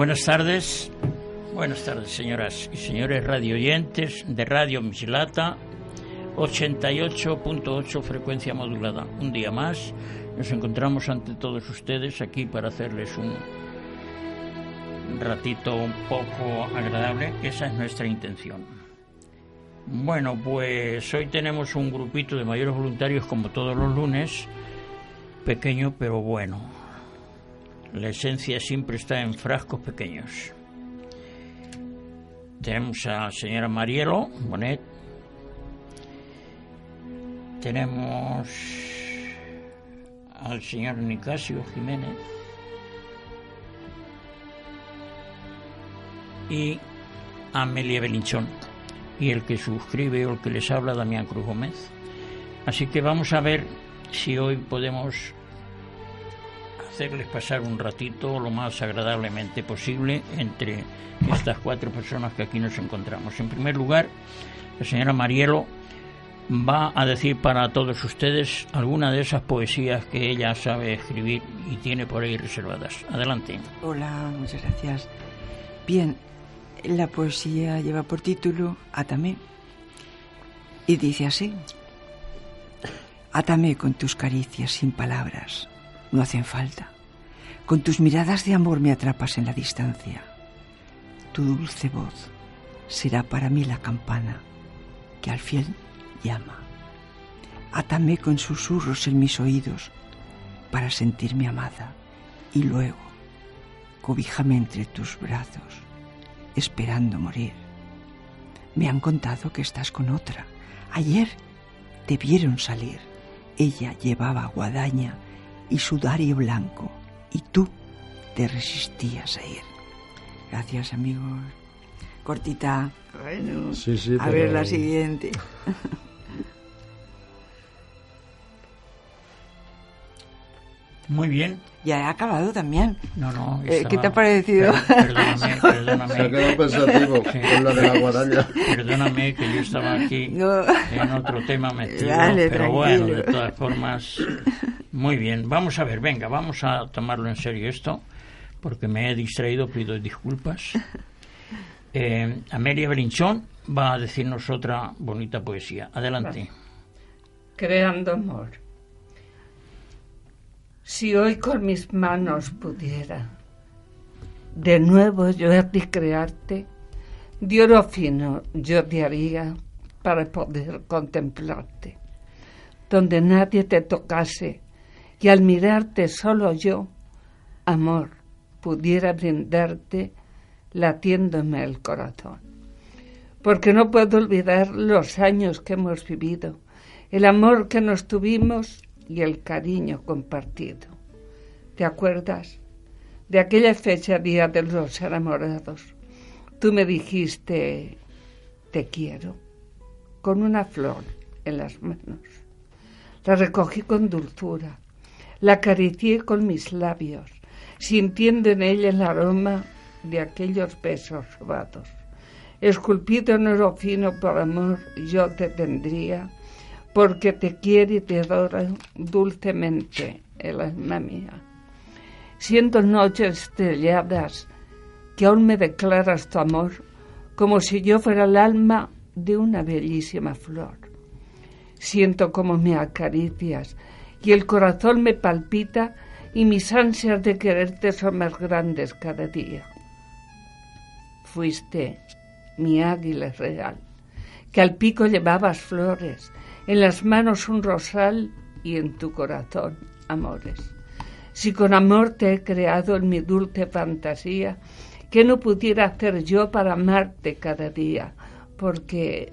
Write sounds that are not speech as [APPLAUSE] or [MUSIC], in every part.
Buenas tardes, buenas tardes señoras y señores radio oyentes de Radio Misilata 88.8 frecuencia modulada. Un día más nos encontramos ante todos ustedes aquí para hacerles un ratito un poco agradable. Esa es nuestra intención. Bueno, pues hoy tenemos un grupito de mayores voluntarios como todos los lunes, pequeño pero bueno. La esencia siempre está en frascos pequeños. Tenemos a la señora Marielo Bonet. Tenemos al señor Nicasio Jiménez. Y a Amelia Belinchón. Y el que suscribe o el que les habla, Damián Cruz Gómez. Así que vamos a ver si hoy podemos hacerles pasar un ratito lo más agradablemente posible entre estas cuatro personas que aquí nos encontramos. En primer lugar, la señora Marielo va a decir para todos ustedes alguna de esas poesías que ella sabe escribir y tiene por ahí reservadas. Adelante. Hola, muchas gracias. Bien, la poesía lleva por título Atame y dice así. Atame con tus caricias sin palabras, no hacen falta. Con tus miradas de amor me atrapas en la distancia. Tu dulce voz será para mí la campana que al fiel llama. Atame con susurros en mis oídos para sentirme amada y luego cobíjame entre tus brazos, esperando morir. Me han contado que estás con otra. Ayer te vieron salir. Ella llevaba guadaña y sudario blanco y tú te resistías a ir. Gracias, amigos. Cortita. Bueno, Sí, sí, a pero- ver la siguiente. Muy bien. Ya he acabado también. No, no. Eh, ¿qué te ha estaba- parecido? Per- Perdóname, [LAUGHS] perdóname. Se ha quedado pensativo Sí. con lo de la guadaña. Perdóname que yo estaba aquí No. en otro tema metido, Vale, pero bueno, de tranquilo. todas formas, muy bien. Vamos a ver, venga, vamos a tomarlo en serio esto, porque me he distraído, pido disculpas. [LAUGHS] Eh, Amelia Brinchón va a decirnos otra bonita poesía. Adelante. creando amor. Si hoy con mis manos pudiera de nuevo yo ti crearte, de oro fino yo te haría para poder contemplarte, donde nadie te tocase y al mirarte solo yo, amor, pudiera brindarte latiéndome el corazón. Porque no puedo olvidar los años que hemos vivido, el amor que nos tuvimos y el cariño compartido. ¿Te acuerdas? De aquella fecha, día de los enamorados, tú me dijiste, te quiero, con una flor en las manos. La recogí con dulzura, la acaricié con mis labios, sintiendo en ella el aroma de aquellos besos robados. Esculpido en oro fino por amor, yo te tendría, porque te quiere y te adora dulcemente el alma mía. Siento noches estrelladas que aún me declaras tu amor, como si yo fuera el alma de una bellísima flor. Siento como me acaricias y el corazón me palpita y mis ansias de quererte son más grandes cada día. Fuiste mi águila real, que al pico llevabas flores, en las manos un rosal y en tu corazón amores. Si con amor te he creado en mi dulce fantasía, ¿qué no pudiera hacer yo para amarte cada día? Porque,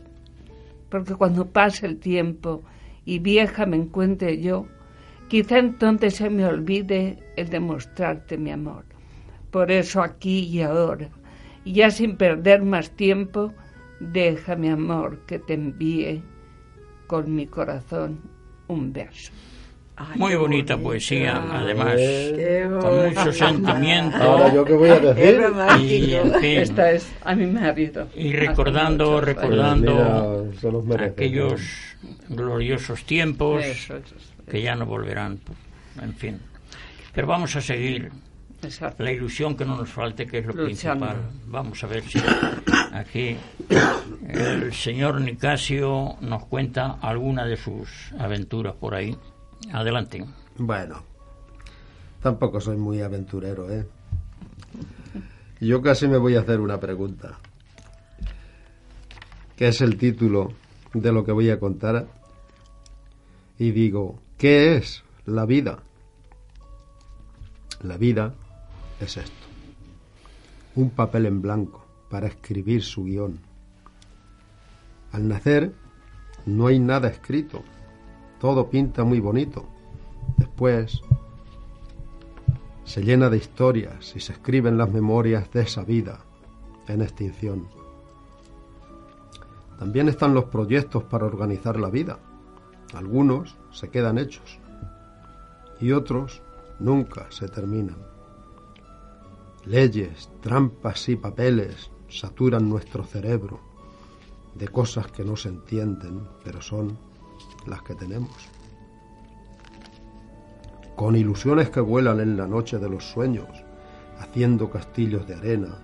porque cuando pase el tiempo y vieja me encuentre yo, quizá entonces se me olvide el demostrarte mi amor. Por eso aquí y ahora, ya sin perder más tiempo, deja mi amor que te envíe con mi corazón un verso. Ay, Muy bonita bonito. poesía, además, Qué con mucho sentimiento. Ahora, ¿yo qué voy a decir? Y, en fin, Esta es a mi marido. y recordando, recordando Mira, aquellos gloriosos tiempos Eso, eso, eso. que ya no volverán, en fin. Pero vamos a seguir Exacto. la ilusión que no nos falte, que es lo Luchando. principal. Vamos a ver si [COUGHS] aquí el señor Nicasio nos cuenta alguna de sus aventuras por ahí. Adelante. Bueno, tampoco soy muy aventurero, ¿eh? Yo casi me voy a hacer una pregunta, que es el título de lo que voy a contar. Y digo, ¿qué es la vida? La vida es esto. Un papel en blanco para escribir su guion. Al nacer no hay nada escrito. Todo pinta muy bonito. Después se llena de historias y se escriben las memorias de esa vida en extinción. También están los proyectos para organizar la vida. Algunos se quedan hechos y otros nunca se terminan. Leyes, trampas y papeles saturan nuestro cerebro de cosas que no se entienden, pero son las que tenemos. Con ilusiones que vuelan en la noche de los sueños, haciendo castillos de arena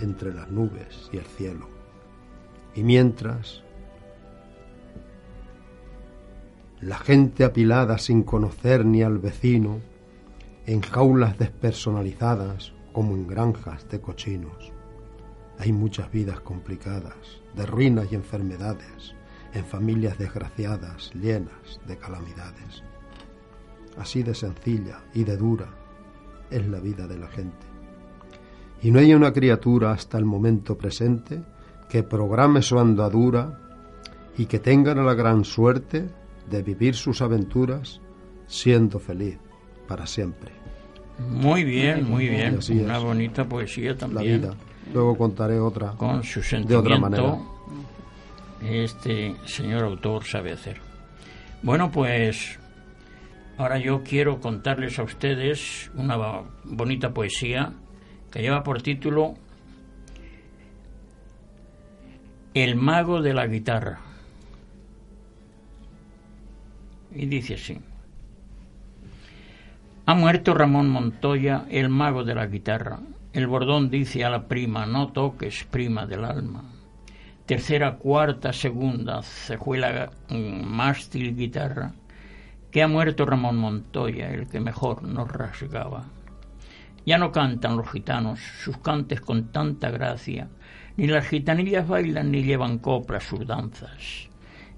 entre las nubes y el cielo. Y mientras la gente apilada sin conocer ni al vecino, en jaulas despersonalizadas como en granjas de cochinos. Hay muchas vidas complicadas, de ruinas y enfermedades, en familias desgraciadas, llenas de calamidades. Así de sencilla y de dura es la vida de la gente. Y no hay una criatura hasta el momento presente que programe su andadura y que tenga la gran suerte de vivir sus aventuras siendo feliz para siempre. Muy bien, muy bien. Una es. bonita poesía La también. vida. Luego contaré otra Con su de otra manera. este señor autor sabe hacer. Bueno, pues ahora yo quiero contarles a ustedes una bonita poesía que lleva por título El mago de la guitarra. Y dice así. Ha muerto Ramón Montoya, el mago de la guitarra. El bordón dice a la prima, no toques, prima del alma. Tercera, cuarta, segunda, cejuela, mm, mástil, guitarra. Que ha muerto Ramón Montoya, el que mejor nos rasgaba. Ya no cantan los gitanos sus cantes con tanta gracia, ni las gitanillas bailan ni llevan coplas sus danzas,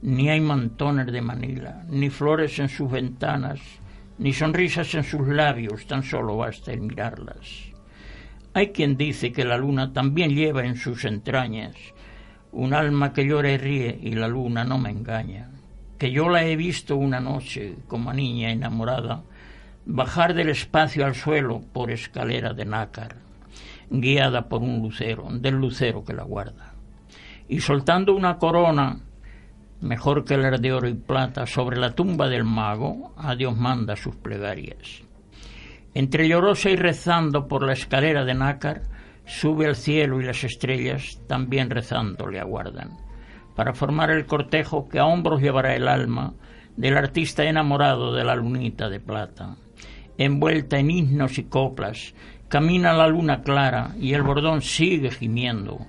ni hay mantones de Manila, ni flores en sus ventanas, ni sonrisas en sus labios, tan solo basta el mirarlas. Hay quien dice que la luna también lleva en sus entrañas un alma que llora y ríe y la luna no me engaña, que yo la he visto una noche como niña enamorada bajar del espacio al suelo por escalera de nácar, guiada por un lucero, del lucero que la guarda, y soltando una corona mejor que la de oro y plata sobre la tumba del mago, a Dios manda sus plegarias. Entre llorosa y rezando por la escalera de nácar, sube al cielo y las estrellas también rezando le aguardan, para formar el cortejo que a hombros llevará el alma del artista enamorado de la lunita de plata. Envuelta en himnos y coplas, camina la luna clara y el bordón sigue gimiendo.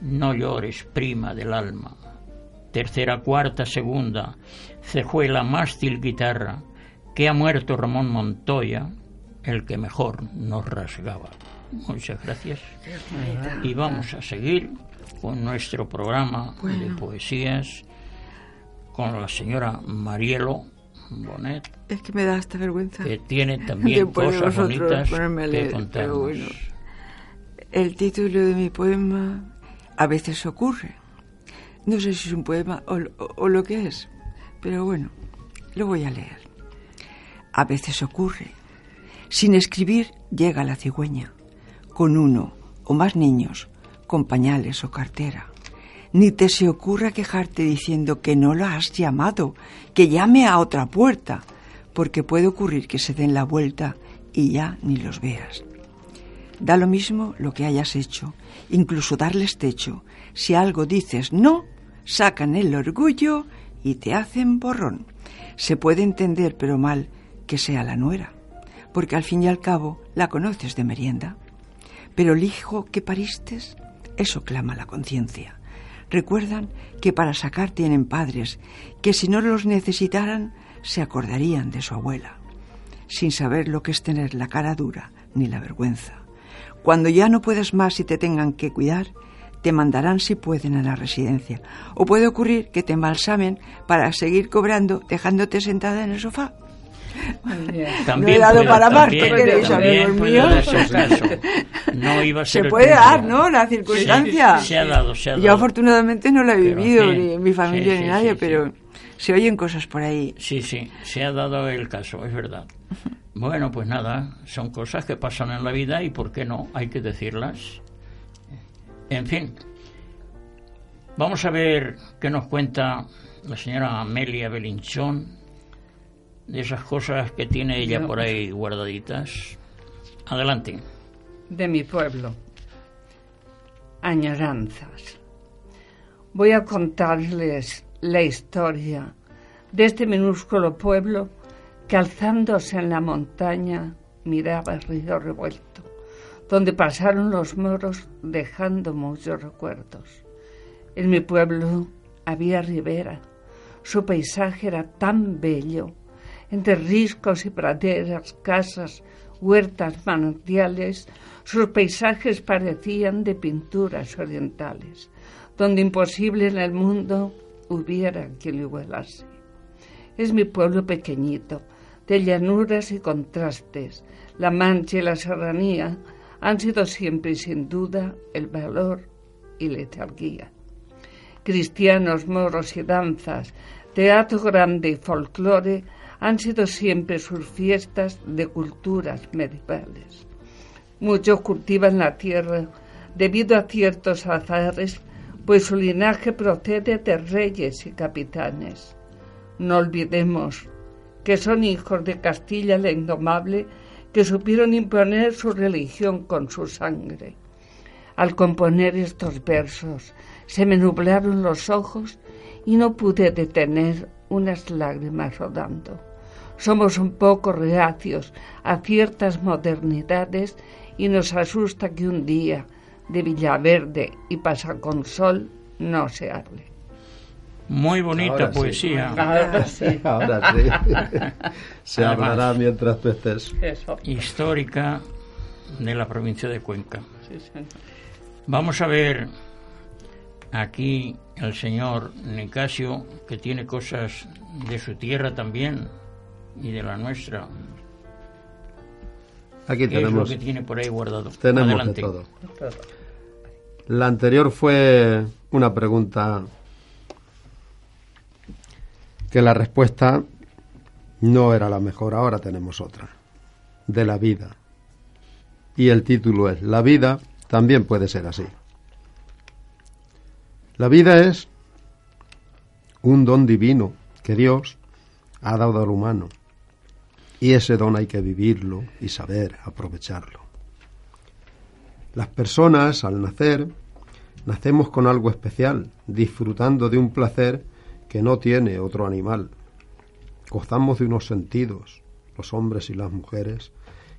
No llores, prima del alma. Tercera, cuarta, segunda, cejuela, mástil, guitarra, que ha muerto Ramón Montoya, el que mejor nos rasgaba. Muchas gracias. Y vamos a seguir con nuestro programa de poesías con la señora Marielo Bonet, Es que me da hasta vergüenza. que tiene también [LAUGHS] cosas bonitas que contarnos. bueno. El título de mi poema a veces ocurre. No sé si es un poema o, o- o lo que es, pero bueno, lo voy a leer. A veces ocurre. Sin escribir llega la cigüeña, con uno o más niños, con pañales o cartera. Ni te se ocurra quejarte diciendo que no la has llamado, que llame a otra puerta, porque puede ocurrir que se den la vuelta y ya ni los veas. Da lo mismo lo que hayas hecho, incluso darles techo. Si algo dices no, sacan el orgullo y te hacen borrón. Se puede entender, pero mal, que sea la nuera, porque al fin y al cabo la conoces de merienda. Pero el hijo que paristes, eso clama la conciencia. Recuerdan que para sacar tienen padres, que si no los necesitaran, se acordarían de su abuela, sin saber lo que es tener la cara dura ni la vergüenza. Cuando ya no puedas más y te tengan que cuidar, te mandarán si pueden a la residencia. O puede ocurrir que te embalsamen para seguir cobrando dejándote sentada en el sofá. También no he dado puede- para más, ¿qué queréis, amigos míos? No iba a ser Se puede dar, ¿no? La circunstancia. Sí, se ha dado, se ha Yo dado. afortunadamente no la he vivido, ni mi familia sí, ni sí, nadie, pero se oyen cosas por ahí. Sí, sí, se ha dado el caso, es verdad. Bueno, pues nada, son cosas que pasan en la vida y ¿por qué no? Hay que decirlas. En fin, vamos a ver qué nos cuenta la señora Amelia Belinchón de esas cosas que tiene ella por ahí guardaditas. Adelante. de mi pueblo. Añoranzas. Voy a contarles la historia de este minúsculo pueblo que alzándose en la montaña miraba el río revuelto, donde pasaron los moros dejando muchos recuerdos. En mi pueblo había ribera. Su paisaje era tan bello, entre riscos y praderas, casas, huertas, manantiales, sus paisajes parecían de pinturas orientales, donde imposible en el mundo hubiera quien lo igualase. Es mi pueblo pequeñito, de llanuras y contrastes. La Mancha y la Serranía han sido siempre y sin duda el valor y letargía. Cristianos, moros y danzas, teatro grande y folclore han sido siempre sus fiestas de culturas medievales. Muchos cultivan la tierra debido a ciertos azares, pues su linaje procede de reyes y capitanes. No olvidemos que son hijos de Castilla la Indomable, que supieron imponer su religión con su sangre. Al componer estos versos se me nublaron los ojos y no pude detener unas lágrimas rodando. Somos un poco reacios a ciertas modernidades y nos asusta que un día de Villaverde y Pasaconsol no se hable. Muy bonita Ahora sí. poesía. Ahora sí. Ahora sí. [LAUGHS] [LAUGHS] Se Además. hablará mientras tú estés. Eso. histórica de la provincia de Cuenca. Sí, señor. Vamos a ver aquí el señor Nicasio, que tiene cosas de su tierra también y de la nuestra. Aquí ¿Qué es lo tenemos, que tiene por ahí guardado? tenemos Adelante. de todo. La anterior fue una pregunta que la respuesta no era la mejor. Ahora tenemos otra. De la vida. Y el título es La vida también puede ser así. La vida es un don divino que Dios ha dado al humano. Y ese don hay que vivirlo y saber aprovecharlo. Las personas, al nacer, nacemos con algo especial, disfrutando de un placer que no tiene otro animal. Gozamos de unos sentidos, los hombres y las mujeres,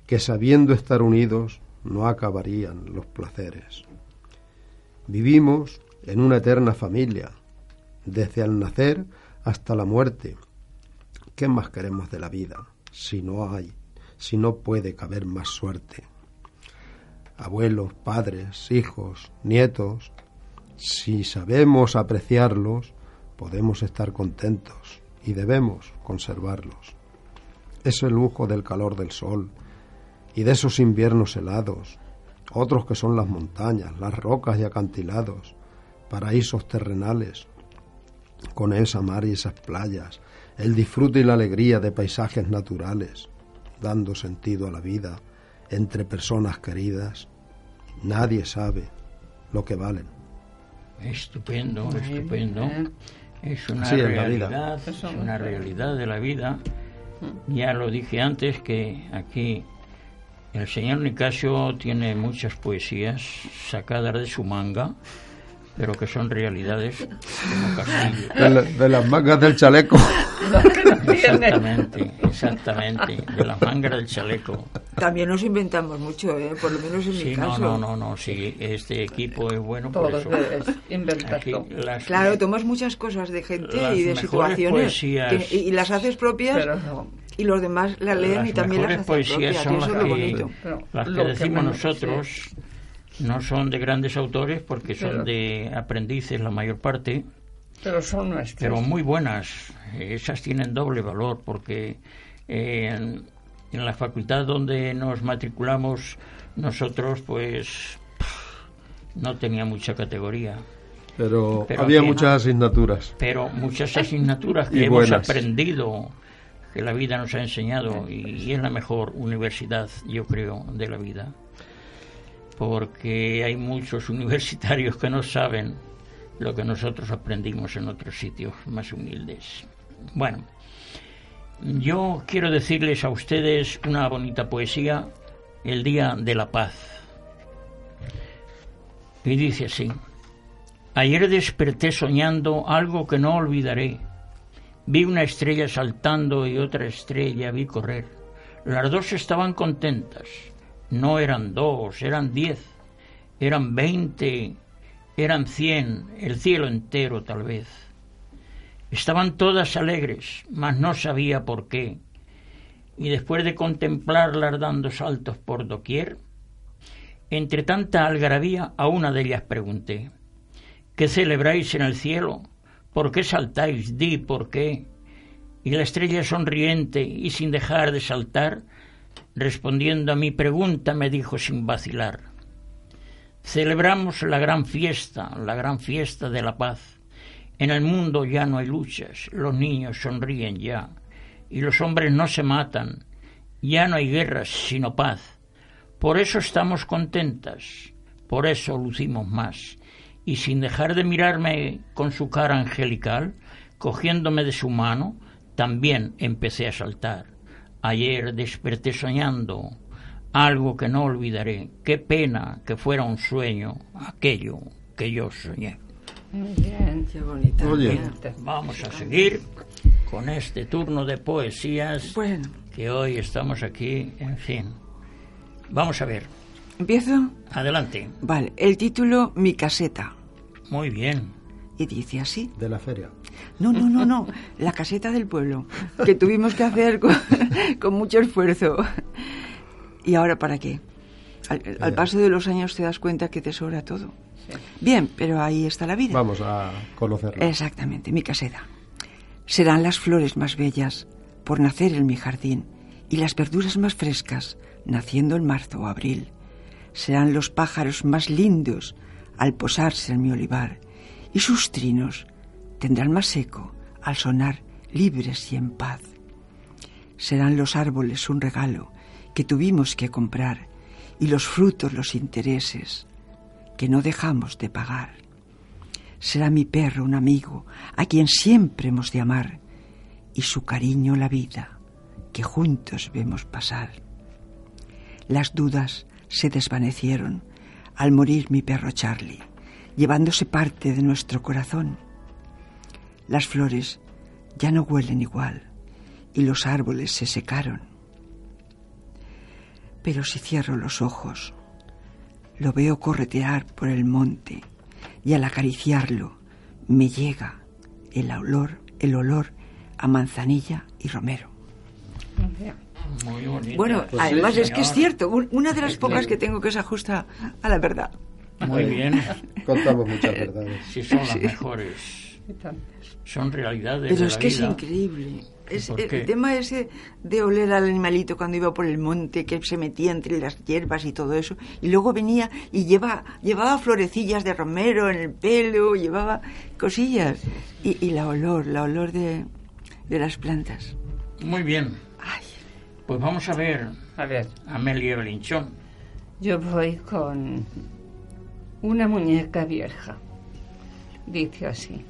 que sabiendo estar unidos no acabarían los placeres. Vivimos en una eterna familia, desde el nacer hasta la muerte. ¿Qué más queremos de la vida si no hay, si no puede caber más suerte? Abuelos, padres, hijos, nietos, si sabemos apreciarlos, podemos estar contentos y debemos conservarlos. Es el lujo del calor del sol y de esos inviernos helados, otros que son las montañas, las rocas y acantilados, paraísos terrenales, con esa mar y esas playas, el disfrute y la alegría de paisajes naturales, dando sentido a la vida entre personas queridas. Nadie sabe lo que valen. Estupendo, estupendo. Es una Así es realidad, es una realidad de la vida. Ya lo dije antes que aquí el señor Nicasio tiene muchas poesías sacadas de su manga, pero que son realidades como castillo. De, la- de las mangas del chaleco. Exactamente, exactamente, de la manga del chaleco. También nos inventamos mucho, ¿eh? por lo menos en sí, mi no, caso. no, no, no, sí, este equipo es bueno por Todo eso. es inventar Aquí las- Claro, tomas muchas cosas de gente Las y de situaciones poesías- que- y, y las haces propias Pero no. y los demás las leen las y también las hacen poesías propias. son las que, las que que decimos menos, nosotros no son de grandes autores porque son Pero- de aprendices la mayor parte Pero son nuestros. pero muy buenas esas tienen doble valor porque eh, en, en la facultad donde nos matriculamos nosotros pues no tenía mucha categoría Pero, Pero había muchas asignaturas. pero muchas asignaturas [LAUGHS] que hemos buenas. aprendido, que la vida nos ha enseñado, y, y es la mejor universidad, yo creo, de la vida. Porque hay muchos universitarios que no saben lo que nosotros aprendimos en otros sitios más humildes. Bueno, yo quiero decirles a ustedes una bonita poesía, El Día de la Paz. Y dice así. Ayer desperté soñando algo que no olvidaré. Vi una estrella saltando y otra estrella vi correr. Las dos estaban contentas. No eran dos, eran diez, eran veinte, eran cien, el cielo entero tal vez. Estaban todas alegres, mas no sabía por qué. Y después de contemplarlas dando saltos por doquier, entre tanta algarabía a una de ellas pregunté, ¿Qué celebráis en el cielo? ¿Por qué saltáis? Di por qué. Y la estrella sonriente y sin dejar de saltar, respondiendo a mi pregunta, me dijo sin vacilar, Celebramos la gran fiesta, la gran fiesta de la paz. En el mundo ya no hay luchas, los niños sonríen ya, y los hombres no se matan, ya no hay guerras, sino paz. Por eso estamos contentas, por eso lucimos más y sin dejar de mirarme con su cara angelical, cogiéndome de su mano, también empecé a saltar. Ayer desperté soñando algo que no olvidaré. Qué pena que fuera un sueño aquello que yo soñé. Muy bien. Qué bonita. Oye. Vamos a seguir con este turno de poesías Bueno, que hoy estamos aquí, en fin. Vamos a ver. empiezo. Adelante. Vale, el título Mi caseta. Muy bien. Y dice así. De la feria. No, no, no, no. La caseta del pueblo. Que tuvimos que hacer con, [LAUGHS] con mucho esfuerzo. ¿Y ahora para qué? Al, al Eh. paso de los años te das cuenta que te sobra todo. Bien, pero ahí está la vida. Vamos a conocerla. Exactamente, mi caseta. Serán las flores más bellas por nacer en mi jardín y las verduras más frescas naciendo en marzo o abril. Serán los pájaros más lindos al posarse en mi olivar y sus trinos tendrán más eco al sonar libres y en paz. Serán los árboles un regalo que tuvimos que comprar y los frutos los intereses que no dejamos de pagar. Será mi perro un amigo a quien siempre hemos de amar y su cariño la vida que juntos vemos pasar. Las dudas se desvanecieron al morir mi perro Charlie, llevándose parte de nuestro corazón. Las flores ya no huelen igual y los árboles se secaron. Pero si cierro los ojos, lo veo corretear por el monte y al acariciarlo me llega el olor, el olor a manzanilla y romero. Muy. Bueno, Pues además sí, es que es cierto, un- una de las pocas que tengo que se ajusta a la verdad. Muy bien. Contamos muchas verdades. Sí, son las mejores. Son realidades Pero de es la que es increíble. Es ¿Por el, tema ese de oler al animalito cuando iba por el monte, que se metía entre las hierbas y todo eso, y luego venía y lleva, llevaba florecillas de romero en el pelo, llevaba cosillas, y, y la olor, la olor de, de las plantas. Muy bien. Ay, Pues vamos a ver A ver, Amelia Belinchón. yo voy con una muñeca vieja. Dice así.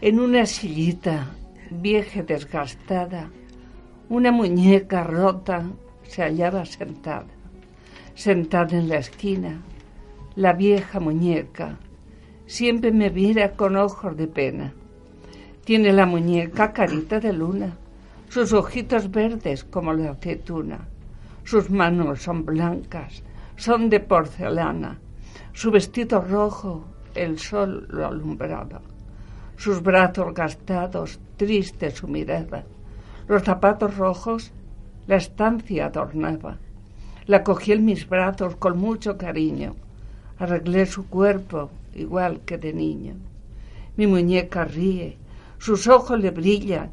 En una sillita vieja y desgastada, una muñeca rota se hallaba sentada. Sentada en la esquina, la vieja muñeca siempre me mira con ojos de pena. Tiene la muñeca carita de luna, sus ojitos verdes como la aceituna, sus manos son blancas, son de porcelana, su vestido rojo el sol lo alumbraba, sus brazos gastados, triste su mirada, los zapatos rojos la estancia adornaba. La cogí en mis brazos con mucho cariño, arreglé su cuerpo igual que de niño. Mi muñeca ríe, sus ojos le brillan,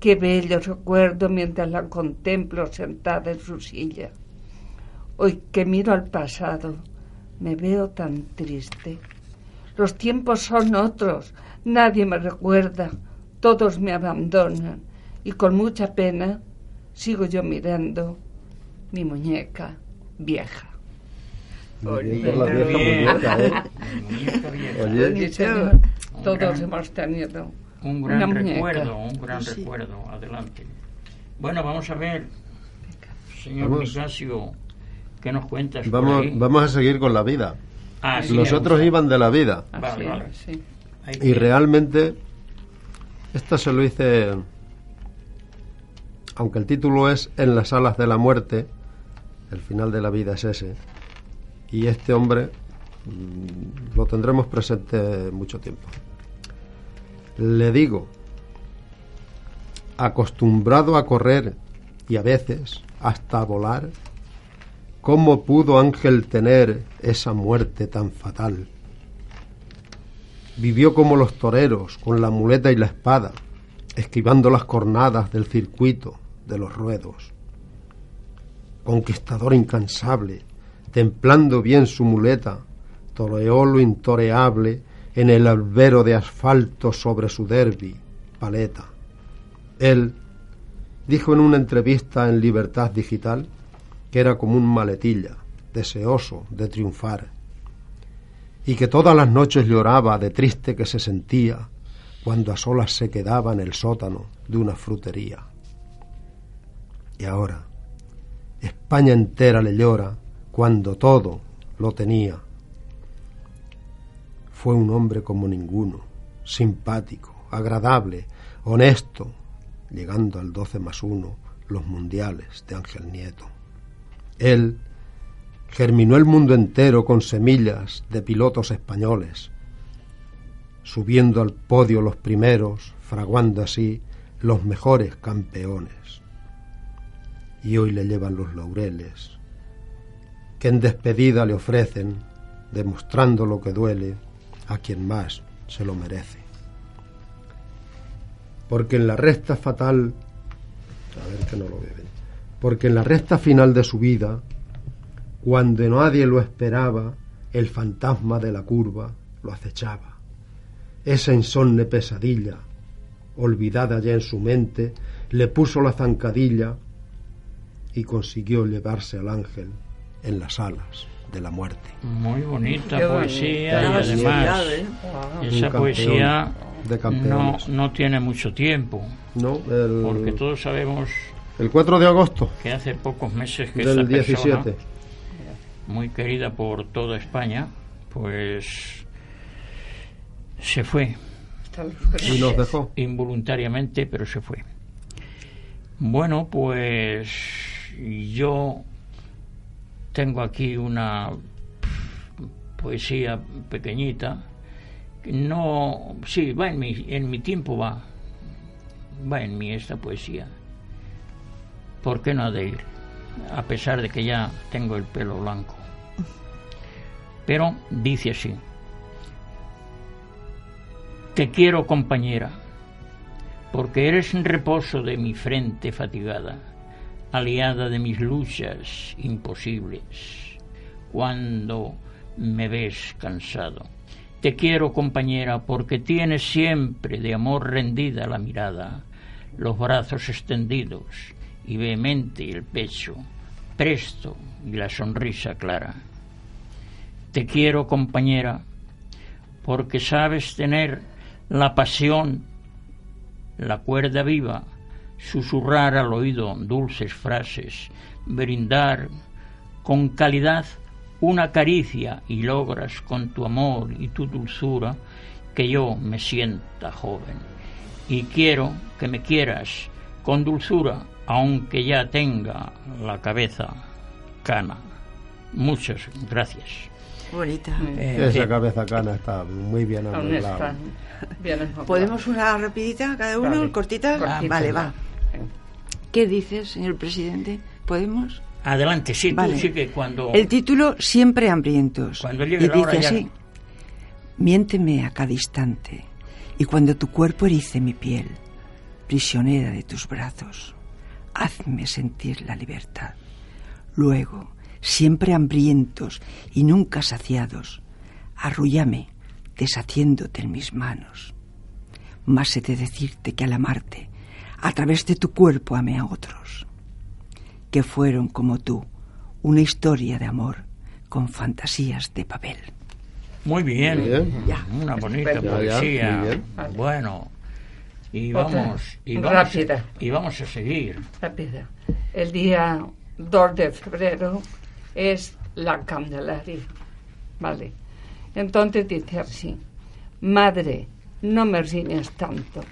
qué bello recuerdo mientras la contemplo sentada en su silla. Hoy que miro al pasado, me veo tan triste. Los tiempos son otros, nadie me recuerda, todos me abandonan. Y con mucha pena sigo yo mirando mi muñeca vieja. Todos hemos tenido un gran recuerdo, un gran recuerdo. Adelante. Bueno, vamos a ver, señor Nicasio, ¿qué nos cuentas? Vamos, vamos a seguir con la vida. Ah, Los otros iban de la vida. Y realmente, esta se lo hice, aunque el título es En las alas de la muerte, el final de la vida es ese. Y este hombre mm, lo tendremos presente mucho tiempo. Le digo, acostumbrado a correr y a veces hasta a volar, ¿cómo pudo Ángel tener esa muerte tan fatal? Vivió como los toreros, con la muleta y la espada, esquivando las cornadas del circuito de los ruedos. Conquistador incansable, templando bien su muleta, toreó lo intoreable en el albero de asfalto sobre su derby, paleta. Él dijo en una entrevista en Libertad Digital que era como un maletilla, deseoso de triunfar, y que todas las noches lloraba de triste que se sentía cuando a solas se quedaba en el sótano de una frutería. Y ahora, España entera le llora cuando todo lo tenía fue un hombre como ninguno, simpático, agradable, honesto, llegando al 12 más 1 los mundiales de Ángel Nieto. Él germinó el mundo entero con semillas de pilotos españoles, subiendo al podio los primeros, fraguando así los mejores campeones. Y hoy le llevan los laureles, que en despedida le ofrecen, demostrando lo que duele, a quien más se lo merece. Porque en la recta fatal, a ver que no lo beben, porque en la recta final de su vida, cuando nadie lo esperaba, el fantasma de la curva lo acechaba. Esa insomne pesadilla, olvidada ya en su mente, le puso la zancadilla y consiguió llevarse al ángel en las alas de la muerte. Muy bonita poesía y además ¿eh? esa poesía no, no tiene mucho tiempo. No, porque todos sabemos el 4 de agosto que hace pocos meses que del esa 17 muy querida por toda España, pues se fue. Y nos dejó. Involuntariamente, pero se fue. Bueno, pues yo tengo aquí una poesía pequeñita. No, sí, va en mi, en mi tiempo va, va en mí esta poesía. ¿Por qué no ha de ir? A pesar de que ya tengo el pelo blanco. Pero dice así, te quiero compañera, porque eres un reposo de mi frente fatigada aliada de mis luchas imposibles, cuando me ves cansado. Te quiero, compañera, porque tienes siempre de amor rendida la mirada, los brazos extendidos y vehemente el pecho, presto y la sonrisa clara. Te quiero, compañera, porque sabes tener la pasión, la cuerda viva, susurrar al oído dulces frases, brindar con calidad una caricia y logras con tu amor y tu dulzura que yo me sienta joven y quiero que me quieras con dulzura, aunque ya tenga la cabeza cana. Muchas gracias. Bonita. Eh, Esa eh, cabeza cana está muy bien arreglada. ¿Podemos una rapidita cada uno, Vale. cortita? Cortita. Vale, va. ¿Qué dices, señor presidente? ¿Podemos? adelante, sí, Vale. tú sí que cuando... El título Siempre hambrientos. Cuando llegue y la hora dice ya- así. Miénteme a cada instante, y cuando tu cuerpo erice mi piel, prisionera de tus brazos, hazme sentir la libertad. Luego, siempre hambrientos y nunca saciados, arrullame, deshaciéndote en mis manos. Más he de decirte que al amarte, a través de tu cuerpo amé a otros, que fueron como tú, una historia de amor con fantasías de papel. Muy bien. Ya. Una bonita. Ya, poesía. bien. Bueno. Y vamos, y vamos, Rápida. y vamos a seguir. Rápida. El día 2 de febrero es la Candelaria. Vale. Entonces dice así: Madre, no me riñas tanto.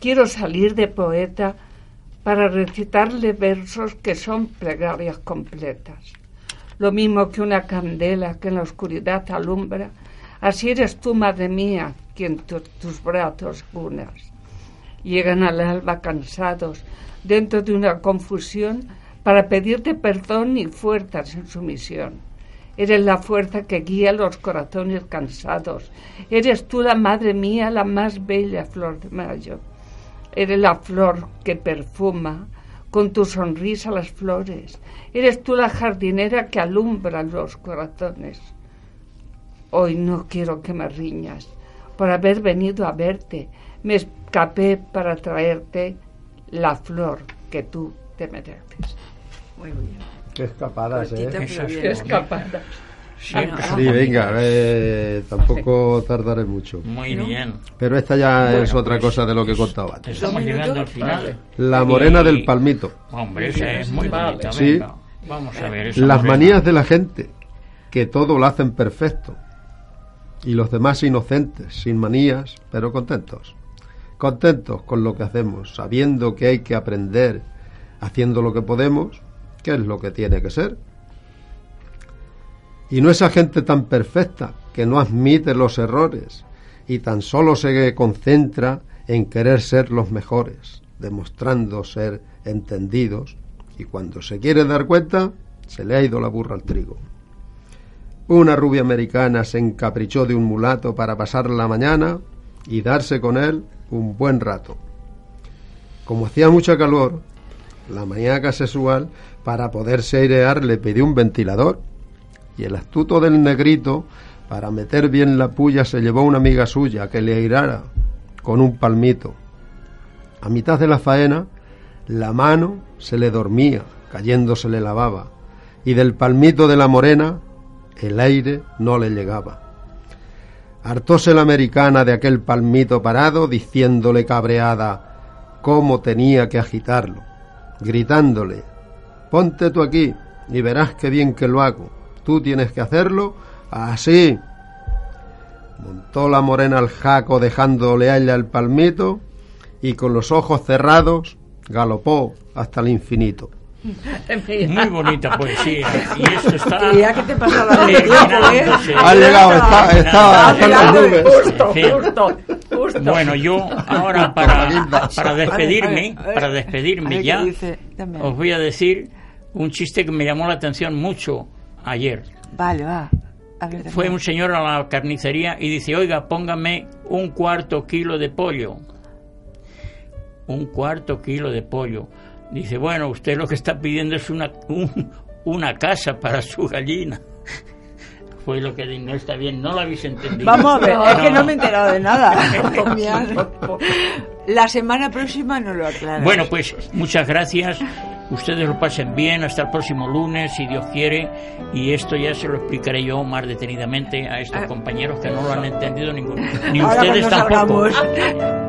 Quiero salir de poeta para recitarle versos que son plegarias completas. Lo mismo que una candela que en la oscuridad alumbra, así eres tú, madre mía, quien tu- tus brazos unas. Llegan al alba cansados, dentro de una confusión, para pedirte perdón y fuerzas en su misión. Eres la fuerza que guía los corazones cansados. Eres tú la madre mía, la más bella flor de mayo. Eres la flor que perfuma con tu sonrisa las flores. Eres tú la jardinera que alumbra los corazones. Hoy no quiero que me riñas por haber venido a verte. Me escapé para traerte la flor que tú te mereces. Muy bien. Qué escapadas, Cortita, ¿eh? Qué escapada. Siempre Ah, son Sí, venga, eh, tampoco tardaré mucho. Muy bien. Pero esta ya Bueno, es otra pues, cosa de lo que contaba antes. Estamos ¿Dos llegando al final. La morena Y- del palmito. Hombre, esa es muy Vale. bonita. Sí. Vamos a ver. Las morena. manías de la gente, que todo lo hacen perfecto. Y los demás inocentes, sin manías, pero contentos. Contentos con lo que hacemos, sabiendo que hay que aprender, haciendo lo que podemos, que es lo que tiene que ser. Y no esa gente tan perfecta que no admite los errores y tan solo se concentra en querer ser los mejores, demostrando ser entendidos y cuando se quiere dar cuenta se le ha ido la burra al trigo. Una rubia americana se encaprichó de un mulato para pasar la mañana y darse con él un buen rato. Como hacía mucha calor, la maníaca sexual, para poderse airear, le pidió un ventilador y el astuto del negrito, para meter bien la puya, se llevó una amiga suya que le airara con un palmito. A mitad de la faena, la mano se le dormía, cayéndose la baba, y del palmito de la morena el aire no le llegaba. Hartóse la americana de aquel palmito parado, diciéndole cabreada cómo tenía que agitarlo, gritándole Ponte tú aquí y verás qué bien que lo hago. Tú tienes que hacerlo así. Montó la morena al jaco dejándole a ella el palmito y con los ojos cerrados galopó hasta el infinito. Muy bonita poesía. Y esto está. [LAUGHS] Y ya que te pasa la. Ha llegado, está, está, está en las nubes. Justo, justo, justo. Bueno, yo ahora [LAUGHS] para, para despedirme, A ver, a ver. para despedirme ya, os voy a decir un chiste que me llamó la atención mucho ayer. Vale, va. Fue un señor a la carnicería y dice, oiga, póngame un cuarto kilo de pollo. Un cuarto kilo de pollo. Dice, bueno, usted lo que está pidiendo es una, un- una casa para su gallina. Fue lo que di- no está bien, no lo habéis entendido. Vamos a ver, es que No. no me he enterado de nada. [LAUGHS] La semana próxima no lo aclaras. Bueno, pues muchas gracias. Ustedes lo pasen bien hasta el próximo lunes, si Dios quiere. Y esto ya se lo explicaré yo más detenidamente a estos Ah. compañeros que no lo han entendido ninguno. Ni Ahora ustedes tampoco. salgamos. [LAUGHS]